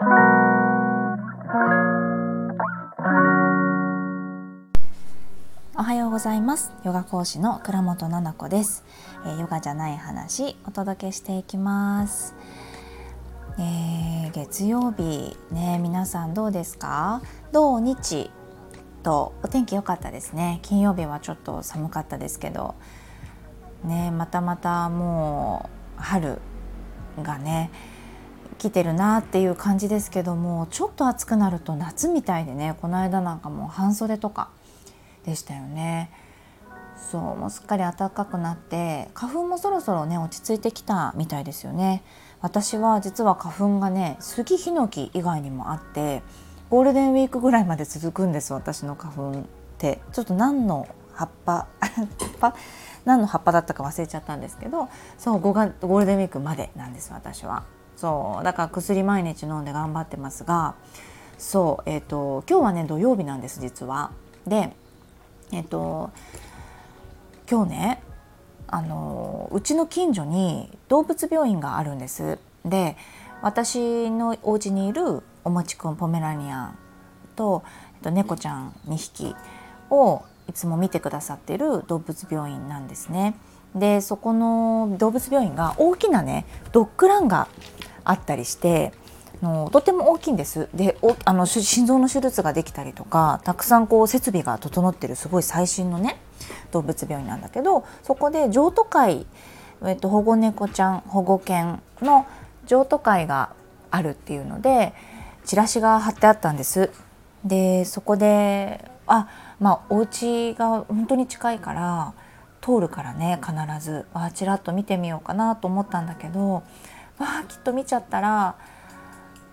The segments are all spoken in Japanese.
おはようございます。ヨガ講師の倉本々子です、えー、ヨガじゃない話お届けしていきます。えー、月曜日ね皆さんどうですか？土日とお天気良かったですね。金曜日はちょっと寒かったですけど。ねまたまたもう春がね来てるなっていう感じですけどもちょっと暑くなると夏みたいでねこの間なんかもう半袖とかでしたよね。そうもうすっかり暖かくなって花粉もそろそろね落ち着いてきたみたいですよね。私は実は花粉がね杉ヒノキ以外にもあってゴールデンウィークぐらいまで続くんです私の花粉ってちょっと何の葉っぱ葉っぱ？何の葉っぱだったか忘れちゃったんですけどそう5月ゴールデンウィークまでなんです私はそうだから薬毎日飲んで頑張ってますがそうえっ、ー、と今日はね土曜日なんです実はでえっ、ー、と今日ねあのうちの近所に動物病院があるんですで私のお家にいるおもちくんポメラニアンと、えっと、猫ちゃん2匹をいつも見てくださってる動物病院なんですね。でそこの動物病院が大きなねドッグランがあったりしてのとても大きいんですであの心臓の手術ができたりとかたくさんこう設備が整ってるすごい最新のね動物病院なんだけどそこで譲渡会、えっと、保護猫ちゃん保護犬の譲渡会があるっていうのでチラシが貼ってあったんです。でそこであまあお家が本当に近いから通るからね必ずあちらっと見てみようかなと思ったんだけどわあきっと見ちゃったらわ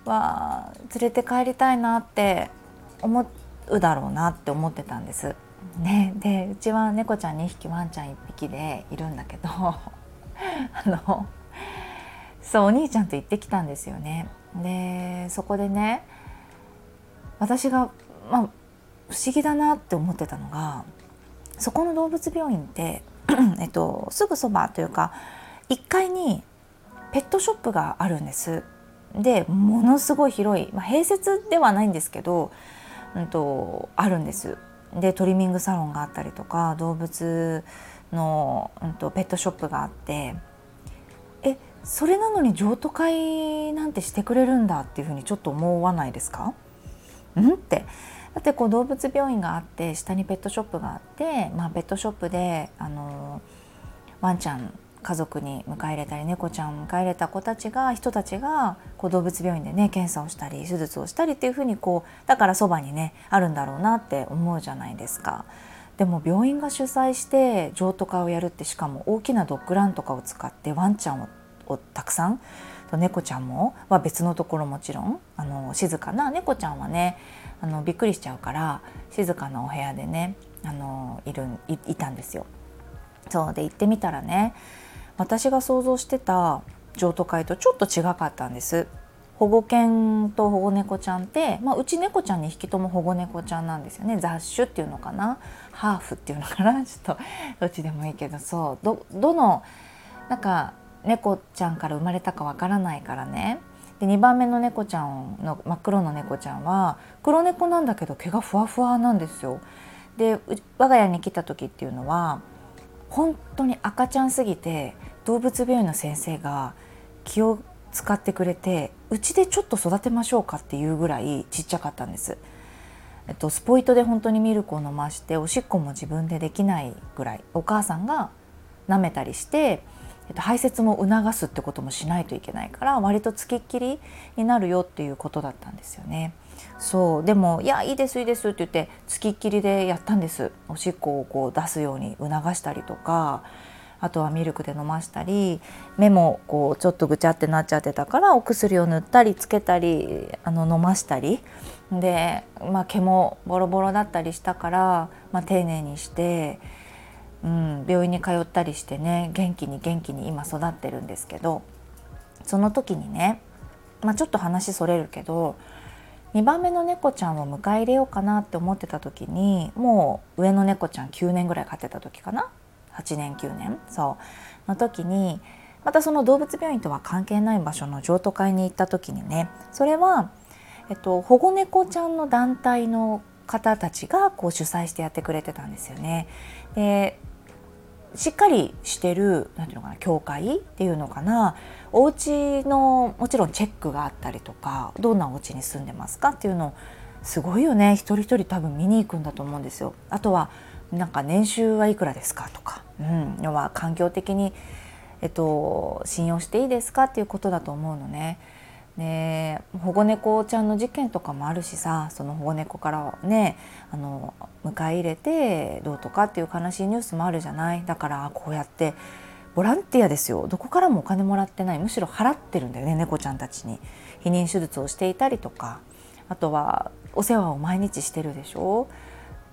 あ連れて帰りたいなって思うだろうなって思ってたんです。ね、でうちは猫ちゃん2匹ワンちゃん1匹でいるんだけど あのそうお兄ちゃんと行ってきたんですよね。でそこでね私が、まあ、不思議だなって思ってたのがそこの動物病院って、えっと、すぐそばというか1階にペットショップがあるんです。でものすごい広い、まあ、併設ではないんですけど、うんと、あるんです。でトリミングサロンがあったりとか動物の、うんと、ペットショップがあってえそれなのに譲渡会なんてしてくれるんだっていうふうにちょっと思わないですか？ん？ってだってこう動物病院があって下にペットショップがあって、まあ、ペットショップであのワンちゃん家族に迎え入れたり猫ちゃんを迎え入れた子たちが人たちがこう動物病院でね検査をしたり手術をしたりっていうふうにこうだからそばにねあるんだろうなって思うじゃないですか。でも病院が主催して譲渡会をやるってしかも大きなドッグランとかを使ってワンちゃんををたくさん猫ちゃんもは別のところもちろんあの静かな猫ちゃんはねあのびっくりしちゃうから静かなお部屋でねあのいるいたんですよ。そうで行ってみたらね私が想像してた譲渡会とちょっと違かったんです。保護犬と保護猫ちゃんって、まあ、うち猫ちゃん2匹とも保護猫ちゃんなんですよね雑種っていうのかな？ハーフっていうのかな？ちょっとどっちでもいいけどそうどどのなんか猫ちゃんから生まれたかわからないからねで2番目の猫ちゃんの真っ黒の猫ちゃんは黒猫なんだけど毛がふわふわなんですよ。で我が家に来た時っていうのは本当に赤ちゃんすぎて動物病院の先生が気を使ってくれてうちでちょっと育てましょうかっていうぐらいちっちゃかったんです。えっと、スポイトで本当にミルクを飲ましておしっこも自分でできないぐらいお母さんが舐めたりしてえっと、排泄も促すってこともしないといけないから割とつきっきりになるよっていうことだったんですよね。そう。でも「いやいいですいいです」って言ってつきっきりでやったんです。おしっこをこう出すように促したりとかあとはミルクで飲ましたり目もこうちょっとぐちゃってなっちゃってたからお薬を塗ったりつけたりあの飲ましたり。で、まあ、毛もボロボロだったりしたから、まあ、丁寧にしてうん、病院に通ったりしてね元気に元気に今育ってるんですけどその時にね、まあ、ちょっと話それるけど2番目の猫ちゃんを迎え入れようかなって思ってた時にもう上の猫ちゃん9年ぐらい飼ってた時かな？8年9年？そう。の時にまたその動物病院とは関係ない場所の譲渡会に行った時にねそれは、えっと、保護猫ちゃんの団体の方たちがこう主催してやってくれてたんですよね。でしっかりしてるなんていうのかな教会っていうのかなお家のもちろんチェックがあったりとかどんなお家に住んでますかっていうのをすごいよね一人一人多分見に行くんだと思うんですよ。あとはなんか年収はいくらですかとか、うん、要は環境的に、えっと、信用していいですかっていうことだと思うのね。で保護猫ちゃんの事件とかもあるしさその保護猫からねあの迎え入れてどうとかっていう悲しいニュースもあるじゃない？だからこうやってボランティアですよ。どこからもお金もらってない。むしろ払ってるんだよね猫ちゃんたちに。避妊手術をしていたりとか。あとはお世話を毎日してるでしょ？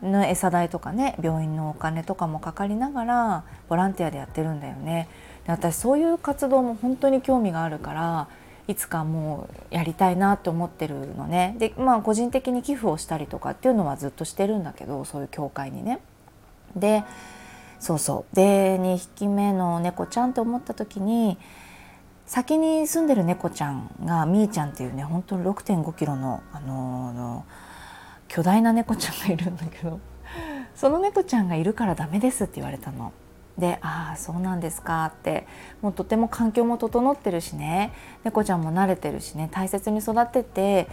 の餌代とかね病院のお金とかもかかりながらボランティアでやってるんだよね。で私そういう活動も本当に興味があるからいつかもうやりたいなって思ってるのねでまあ個人的に寄付をしたりとかっていうのはずっとしてるんだけどそういう教会にね。でそうそうで2匹目の猫ちゃんって思った時に先に住んでる猫ちゃんがみーちゃんっていうね本当に6 5キロの、あのー、巨大な猫ちゃんがいるんだけどその猫ちゃんがいるからダメですって言われたの。で「ああそうなんですか」ってもうとても環境も整ってるしね。猫ちゃんも慣れてるしね。大切に育てて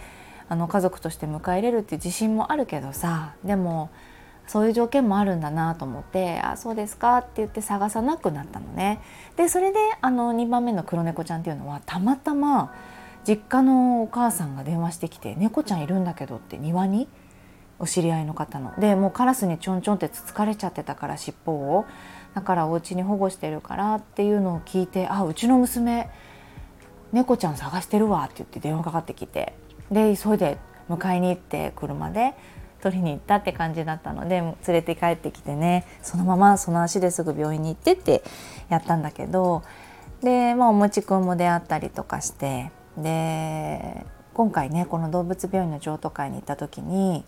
あの家族として迎え入れるっていう自信もあるけどさ。でもそういう条件もあるんだなと思って「あそうですか」って言って探さなくなったのね。でそれであの2番目の黒猫ちゃんっていうのはたまたま実家のお母さんが電話してきて「猫ちゃんいるんだけど」って庭にお知り合いの方の。でもうカラスにちょんちょんってつつかれちゃってたから尻尾を。だからお家に保護してるからっていうのを聞いてあうちの娘猫ちゃん探してるわって言って電話かかってきてで急いで迎えに行って車で取りに行ったって感じだったので連れて帰ってきてねそのままその足ですぐ病院に行ってってやったんだけどで、まあ、おもちくんも出会ったりとかしてで今回ねこの動物病院の譲渡会に行った時に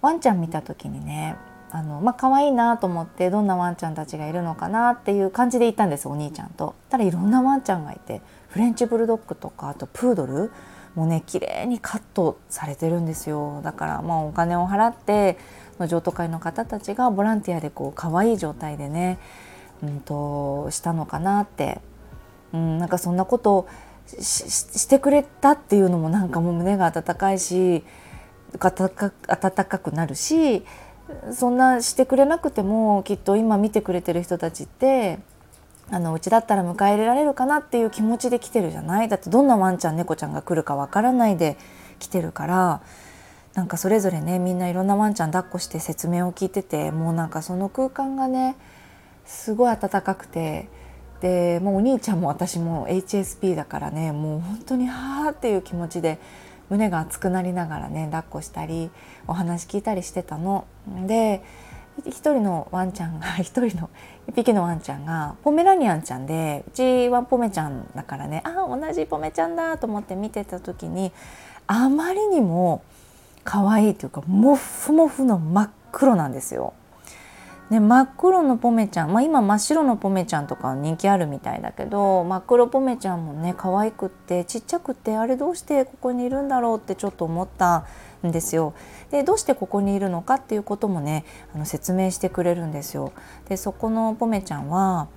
ワンちゃん見た時にねあのまあ可愛いなと思ってどんなワンちゃんたちがいるのかなっていう感じで行ったんですお兄ちゃんと。ただいろんなワンちゃんがいてフレンチブルドッグとかあとプードルもね綺麗にカットされてるんですよだからまあお金を払っての譲渡会の方たちがボランティアでこう可愛い状態でね、うんと、したのかなって、うん、なんかそんなことをしてくれたっていうのもなんかもう胸が温かいし温かくなるしそんなしてくれなくてもきっと今見てくれてる人たちってあのうちだったら迎え入れられるかなっていう気持ちで来てるじゃない？だってどんなワンちゃん猫ちゃんが来るかわからないで来てるからなんかそれぞれねみんないろんなワンちゃん抱っこして説明を聞いててもうなんかその空間がねすごい温かくてでもうお兄ちゃんも私も HSP だからねもう本当にはあっていう気持ちで胸が熱くなりながらね抱っこしたりお話聞いたりしてたの。で一人のワンちゃんが 一人の一匹のワンちゃんがポメラニアンちゃんでうちはポメちゃんだからねあ同じポメちゃんだと思って見てた時にあまりにも可愛いというかモフモフの真っ黒なんですよ。ね、真っ黒のポメちゃん、まあ、今真っ白のポメちゃんとか人気あるみたいだけど真っ黒ポメちゃんもね可愛くってちっちゃくってあれどうしてここにいるんだろうってちょっと思ったんですよ。でどうしてここにいるのかっていうこともねあの説明してくれるんですよ。でそこのポメちゃんは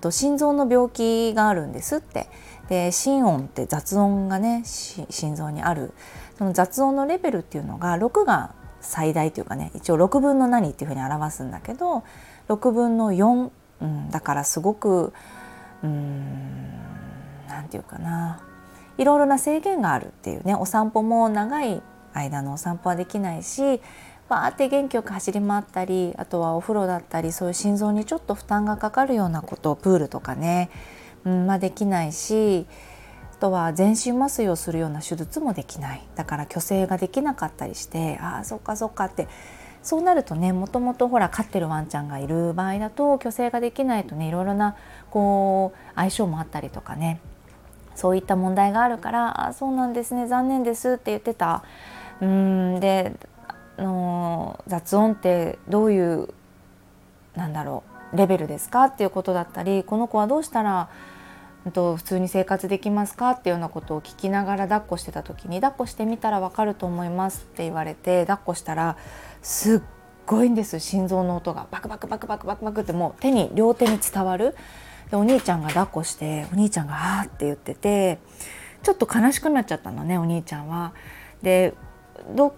と心臓の病気があるんですってで心音って雑音がね心臓にあるその雑音のレベルっていうのが6が最大というかね一応6分の何っていうふうに表すんだけど6分の4、うん、だからすごくうん何て言うかな。いろいろな制限があるっていうねお散歩も長い間のお散歩はできないしバーって元気よく走り回ったりあとはお風呂だったりそういう心臓にちょっと負担がかかるようなことプールとかね、うんまあ、できないしとは全身麻酔をするような手術もできない。だから虚勢ができなかったりしてああそっかそっかって。そうなるとねもともとほら飼ってるワンちゃんがいる場合だと虚勢ができないとねいろいろなこう相性もあったりとかね。そういった問題があるから「あそうなんですね残念です」って言ってた。うんであの雑音ってどういうなんだろうレベルですかっていうことだったりこの子はどうしたらと普通に生活できますか？っていうようなことを聞きながら抱っこしてた時に抱っこしてみたらわかると思いますって言われて抱っこしたらすっごいんです心臓の音がバクバクバクバクバクバクってもう手に両手に伝わるでお兄ちゃんが抱っこしてお兄ちゃんが「あ」って言っててちょっと悲しくなっちゃったのねお兄ちゃんは。でどう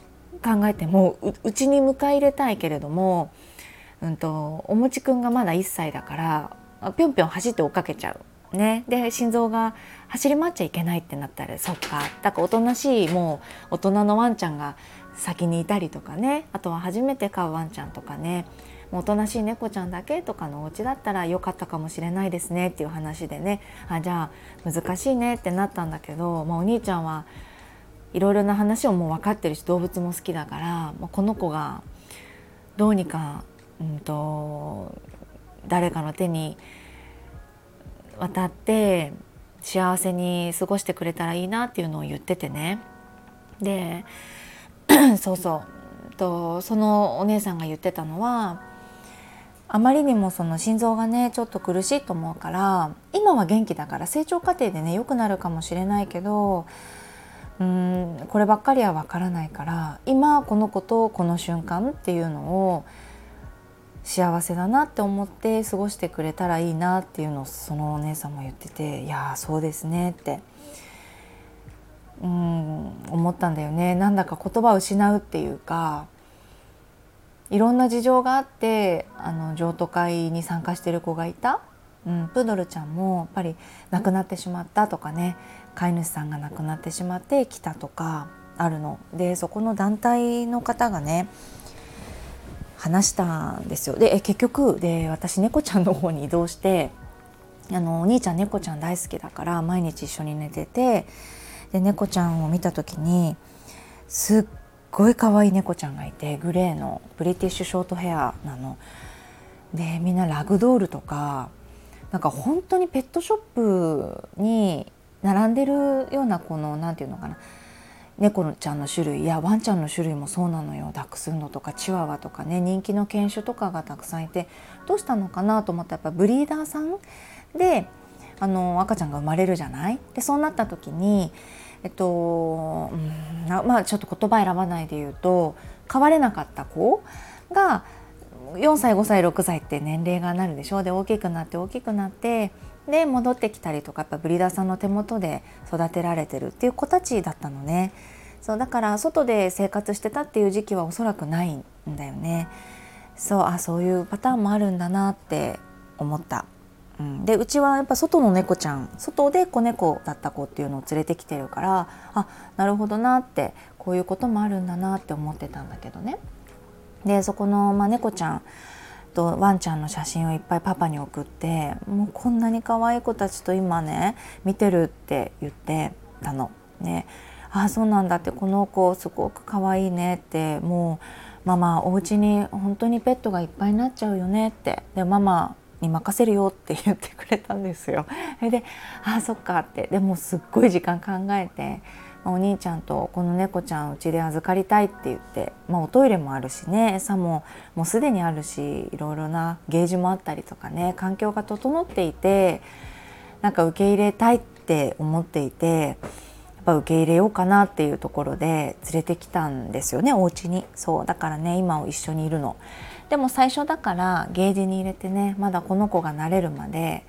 考えてもうちに迎え入れたいけれども、うんと、おもちくんがまだ1歳だからぴょんぴょん走って追っかけちゃう。ね、で心臓が走り回っちゃいけないってなったらそっか。だからおとなしいもう大人のワンちゃんが先にいたりとかね。あとは初めて飼うワンちゃんとかね。おとなしい猫ちゃんだけとかのお家だったら良かったかもしれないですねっていう話でね。あじゃあ難しいねってなったんだけど、まあ、お兄ちゃんはいろいろな話をもう分かってるし動物も好きだから、まあ、この子がどうにか、うんと、誰かの手に渡って幸せに過ごしてくれたらいいなっていうのを言っててね。で そうそう。とそのお姉さんが言ってたのはあまりにもその心臓がねちょっと苦しいと思うから今は元気だから成長過程でね良くなるかもしれないけどうんこればっかりは分からないから今この子とこの瞬間っていうのを幸せだなって思って過ごしてくれたらいいなっていうのをそのお姉さんも言ってていやそうですねってうん思ったんだよね。なんだか言葉を失うっていうかいろんな事情があってあの譲渡会に参加してる子がいた、うん、プードルちゃんもやっぱり亡くなってしまったとかね飼い主さんが亡くなってしまって来たとかあるの。でそこの団体の方がね話したんですよで結局で私猫ちゃんの方に移動してあのお兄ちゃん猫ちゃん大好きだから毎日一緒に寝ててで猫ちゃんを見た時にすっごい可愛い猫ちゃんがいてグレーのブリティッシュショートヘアなの。でみんなラグドールとかなんか本当にペットショップに並んでるようなこの何て言うのかな猫ちゃんの種類やワンちゃんの種類もそうなのよ。ダックスンドとかチワワとかね人気の犬種とかがたくさんいてどうしたのかなと思ったらやっぱブリーダーさんであの赤ちゃんが生まれるじゃない？でそうなった時にえっと、うん、まあちょっと言葉選ばないで言うと飼われなかった子が4歳5歳6歳って年齢がなるでしょ？うで大きくなって大きくなってで戻ってきたりとかやっぱブリーダーさんの手元で育てられてるっていう子たちだったのね。そうだから外で生活してたっていう時期はおそらくないんだよね。そうあそういうパターンもあるんだなって思った、うん、でうちはやっぱ外の猫ちゃん外で子猫だった子っていうのを連れてきてるからあなるほどなってこういうこともあるんだなって思ってたんだけどね。でそこの、まあ、猫ちゃんとワンちゃんの写真をいっぱいパパに送ってもうこんなに可愛い子たちと今ね見てるって言ってたの。ね、ああそうなんだってこの子すごく可愛いねってもうママお家に本当にペットがいっぱいになっちゃうよねって。でママに任せるよって言ってくれたんですよ。で「ああそっか」って。でもすっごい時間考えてお兄ちゃんとこの猫ちゃんうちで預かりたいって言って、まあ、おトイレもあるしね。餌ももうすでにあるしいろいろなゲージもあったりとかね。環境が整っていてなんか受け入れたいって思っていてぱ受け入れようかなっていうところで連れてきたんですよねお家にそうだからね今を一緒にいるの。でも最初だからゲージに入れてねまだこの子が慣れるまで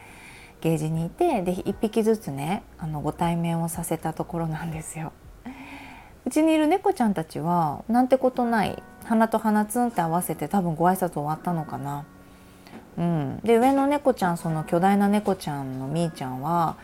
ゲージにいてで1匹ずつねあのご対面をさせたところなんですよ。うちにいる猫ちゃんたちはなんてことない鼻と鼻ツンって合わせて多分ご挨拶終わったのかな。うん、で上の猫ちゃんその巨大な猫ちゃんのみーちゃんは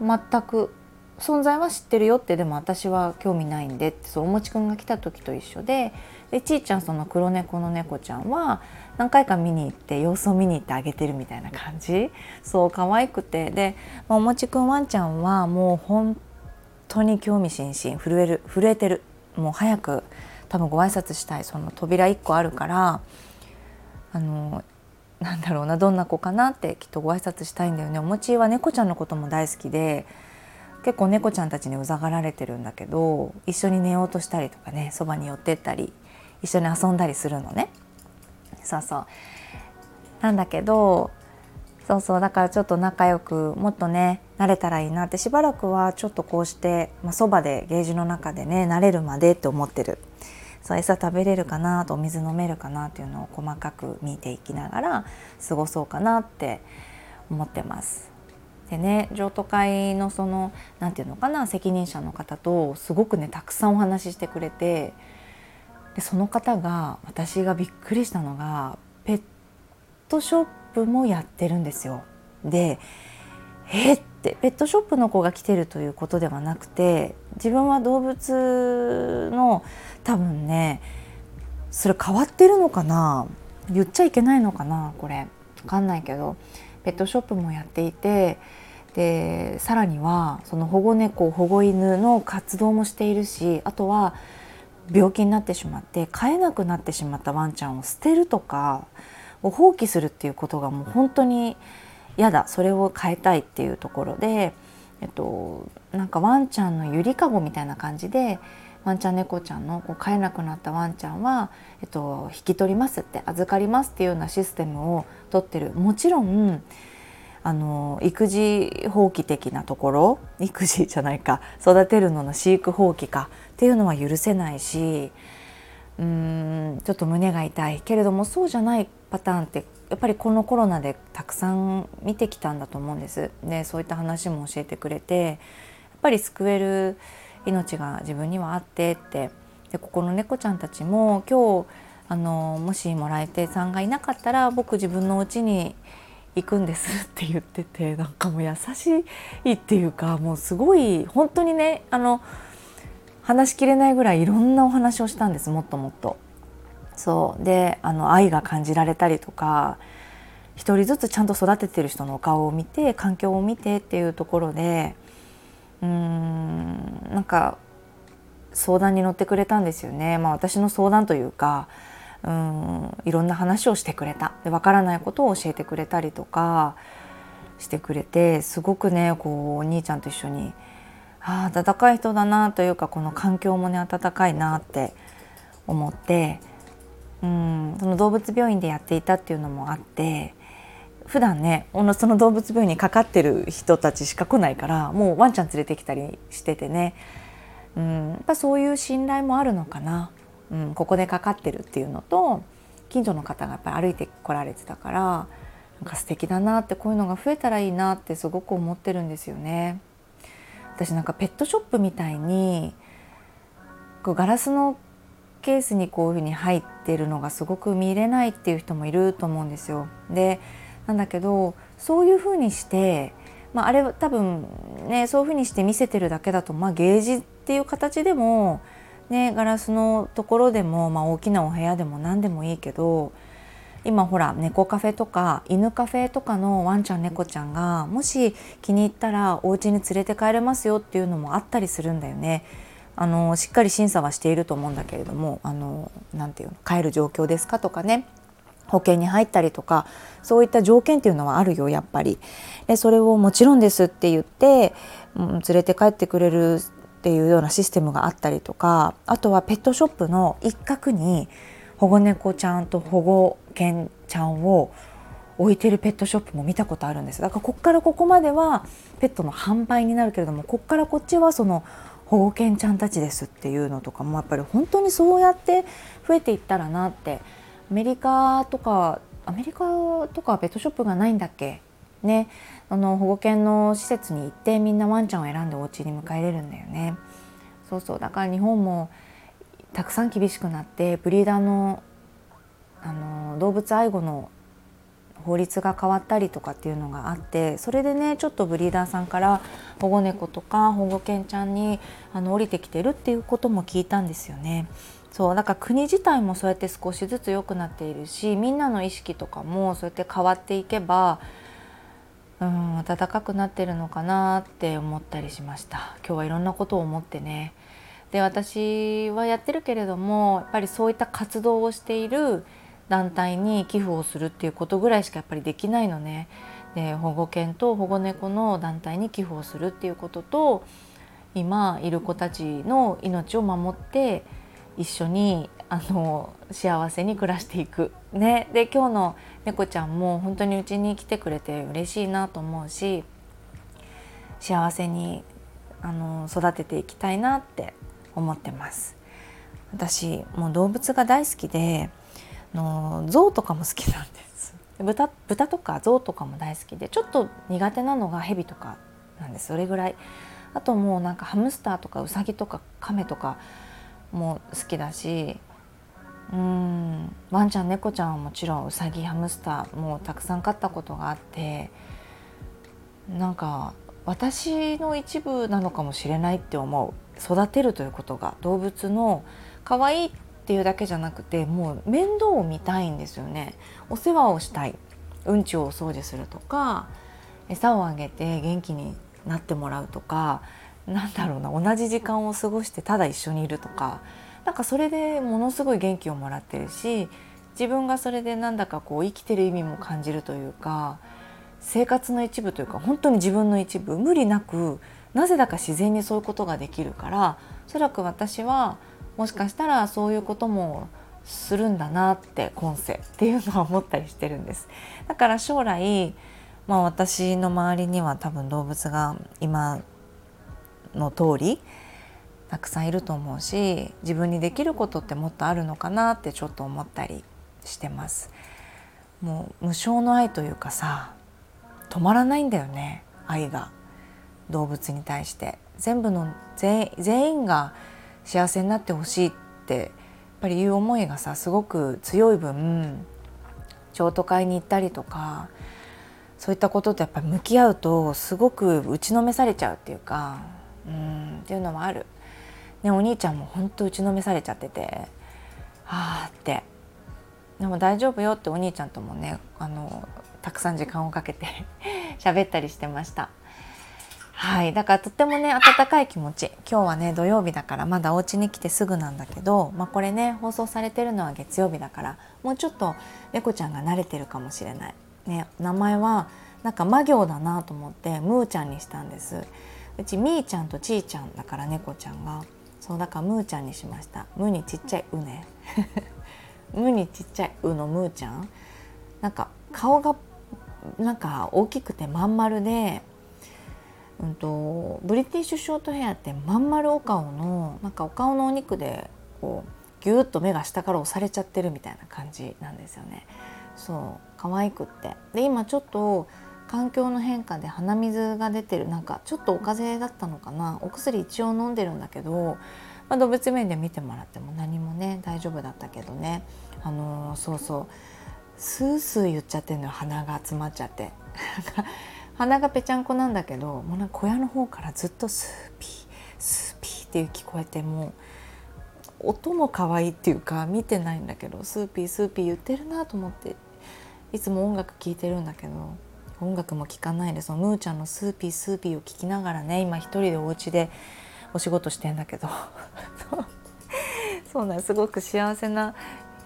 全く存在は知ってるよってでも私は興味ないんでってそうおもちくんが来た時と一緒ででちーちゃんその黒猫の猫ちゃんは何回か見に行って様子を見に行ってあげてるみたいな感じ。そう可愛くて。で、まあ、おもちくんワンちゃんはもう本当に興味津々震える震えてる。もう早く多分ご挨拶したいその扉1個あるからあのなんだろうなどんな子かなってきっとご挨拶したいんだよね。おもちは猫ちゃんのことも大好きで結構猫ちゃんたちにうざがられてるんだけど一緒に寝ようとしたりとかねそばに寄ってったり一緒に遊んだりするのね。そうそうなんだけどそうそうだからちょっと仲良くもっとねなれたらいいなってしばらくはちょっとこうしてまあ、そばでゲージの中でね慣れるまでって思ってるそう餌食べれるかなとお水飲めるかなっていうのを細かく見ていきながら過ごそうかなって思ってます。でね譲渡会のその何て言うのかな責任者の方とすごくねたくさんお話ししてくれてでその方が私がびっくりしたのがペットショップもやってるんですよ。でえーってペットショップの子が来てるということではなくて自分は動物の多分ねそれ変わってるのかな言っちゃいけないのかなこれ分かんないけどペットショップもやっていてでさらにはその保護猫保護犬の活動もしているしあとは病気になってしまって飼えなくなってしまったワンちゃんを捨てるとかを放棄するっていうことがもう本当に嫌だ。それを変えたいっていうところで、えっと、なんかワンちゃんのゆりかごみたいな感じでワンちゃん猫ちゃんのこう飼えなくなったワンちゃんは、えっと、引き取りますって預かりますっていうようなシステムを取ってる。もちろんあの育児放棄的なところ 育児じゃないか育てるのの飼育放棄かっていうのは許せないしうーんちょっと胸が痛いけれどもそうじゃないパターンってやっぱりこのコロナでたくさん見てきたんだと思うんです。でそういった話も教えてくれてやっぱり救える命が自分にはあってってでここの猫ちゃんたちも今日あのもしもらえてさんがいなかったら僕自分の家に行くんですって言っててなんかもう優しいっていうかもうすごい本当にねあの話しきれないぐらいいろんなお話をしたんですもっともっと。そうであの愛が感じられたりとか一人ずつちゃんと育ててる人のお顔を見て環境を見てっていうところでうーんなんか相談に乗ってくれたんですよね。まあ、私の相談というかうんいろんな話をしてくれた。で分からないことを教えてくれたりとかしてくれてすごくねこうお兄ちゃんと一緒にああ温かい人だなというかこの環境もね温かいなって思ってうんその動物病院でやっていたっていうのもあって普段ねその動物病院にかかってる人たちしか来ないからもうワンちゃん連れてきたりしててね、うん、やっぱそういう信頼もあるのかな、うん、ここでかかってるっていうのと近所の方がやっぱり歩いてこられてたからなんか素敵だなってこういうのが増えたらいいなってすごく思ってるんですよね。私なんかペットショップみたいにこうガラスのケースにこういうふうに入ってるのがすごく見れないっていう人もいると思うんですよ。でなんだけどそういうふうにして、まあ、あれは多分ねそういうふうにして見せてるだけだと、まあ、ゲージっていう形でも、ね、ガラスのところでも、まあ、大きなお部屋でも何でもいいけど今ほら猫カフェとか犬カフェとかのワンちゃん猫ちゃんがもし気に入ったらお家に連れて帰れますよっていうのもあったりするんだよね。あのしっかり審査はしていると思うんだけれどもあのなていうの帰る状況ですかとかね保険に入ったりとかそういった条件っていうのはあるよやっぱり。でそれをもちろんですって言って、うん、連れて帰ってくれるっていうようなシステムがあったりとかあとはペットショップの一角に保護猫ちゃんと保護犬ちゃんを置いてるペットショップも見たことあるんです。だからこっからここまではペットの販売になるけれどもこっからこっちはその保護犬ちゃんたちですっていうのとかもやっぱり本当にそうやって増えていったらなって。アメリカとかアメリカとかペットショップがないんだっけ？ねあの保護犬の施設に行ってみんなワンちゃんを選んでお家に迎え入れるんだよねそうそうだから日本もたくさん厳しくなってブリーダーのあの動物愛護の法律が変わったりとかっていうのがあってそれでねちょっとブリーダーさんから保護猫とか保護犬ちゃんにあの降りてきてるっていうことも聞いたんですよね。そうだから国自体もそうやって少しずつ良くなっているしみんなの意識とかもそうやって変わっていけばうん暖かくなってるのかなって思ったりしました今日はいろんなことを思ってねで私はやってるけれどもやっぱりそういった活動をしている団体に寄付をするっていうことぐらいしかやっぱりできないのね。で保護犬と保護猫の団体に寄付をするっていうことと今いる子たちの命を守って一緒にあの幸せに暮らしていく。ね、で今日の猫ちゃんも本当にうちに来てくれて嬉しいなと思うし幸せにあの育てていきたいなって思ってます。私もう動物が大好きでの象とかも好きなんです。豚豚とか象とかも大好きでちょっと苦手なのがヘビとかなんです。それぐらい。あともうなんかハムスターとかウサギとかカメとかも好きだしうん。ワンちゃん猫ちゃんはもちろんウサギハムスターもたくさん飼ったことがあってなんか私の一部なのかもしれないって思う。育てるということが動物の可愛いっていうだけじゃなくてもう面倒を見たいんですよね。お世話をしたい。うんちをお掃除するとか餌をあげて元気になってもらうとかなんだろうな同じ時間を過ごしてただ一緒にいるとかなんかそれでものすごい元気をもらってるし自分がそれでなんだかこう生きてる意味も感じるというか生活の一部というか本当に自分の一部無理なくなぜだか自然にそういうことができるからおそらく私はもしかしたらそういうこともするんだなって今世っていうのは思ったりしてるんです。だから将来まあ私の周りには多分動物が今の通りたくさんいると思うし自分にできることってもっとあるのかなってちょっと思ったりしてます。もう無償の愛というかさ止まらないんだよね愛が。動物に対して。全部の全員が幸せになってほしいってやっぱりいう思いがさすごく強い分譲渡会に行ったりとかそういったこととやっぱり向き合うとすごく打ちのめされちゃうっていうかうんっていうのもある。ね、お兄ちゃんも本当打ちのめされちゃっててはあって。でも大丈夫よってお兄ちゃんともねあのたくさん時間をかけて 喋ったりしてました。はい。だからとってもね温かい気持ち。今日はね土曜日だからまだお家に来てすぐなんだけど、まあ、これね放送されてるのは月曜日だからもうちょっと猫ちゃんが慣れてるかもしれない、ね、名前はなんか魔行だなと思ってムーちゃんにしたんです。うちみーちゃんとちーちゃんだから猫ちゃんが。そうだからムーちゃんにしました。ムにちっちゃいうね。ムにちっちゃいうのムーちゃん。なんか顔がなんか大きくてまん丸で、うんと、ブリティッシュショートヘアってまん丸お顔のなんかお顔のお肉でこうギュッと目が下から押されちゃってるみたいな感じなんですよね。そう可愛くって。で今ちょっと環境の変化で鼻水が出てるなんかちょっとお風邪だったのかな？お薬一応飲んでるんだけど、まあ、動物面で見てもらっても何もね大丈夫だったけどね。あのー、そうそう。スースー言っちゃってんのよ鼻が詰まっちゃって。鼻がぺちゃんこなんだけどもうなんか小屋の方からずっとスーピースーピーっていう聞こえてもう音も可愛いっていうか見てないんだけどスーピースーピー言ってるなと思っていつも音楽聴いてるんだけど。音楽も聴かないでそのムーちゃんのスーピースーピーを聴きながらね今一人でお家でお仕事してんだけど。そうなんすごく幸せな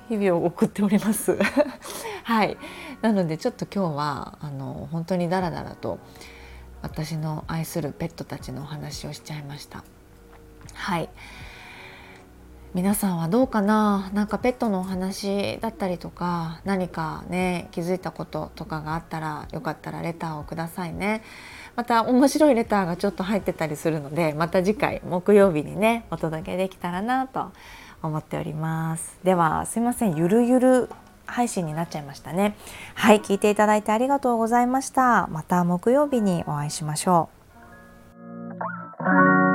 日々を送っております。はい。なのでちょっと今日はあの本当にダラダラと私の愛するペットたちのお話をしちゃいました。はい。皆さんはどうかな？なんかペットのお話だったりとか何かね気づいたこととかがあったらよかったらレターをくださいね。また面白いレターがちょっと入ってたりするのでまた次回木曜日にねお届けできたらなと思っております。ではすいません。ゆるゆる配信になっちゃいましたね。はい聞いていただいてありがとうございました。また木曜日にお会いしましょう。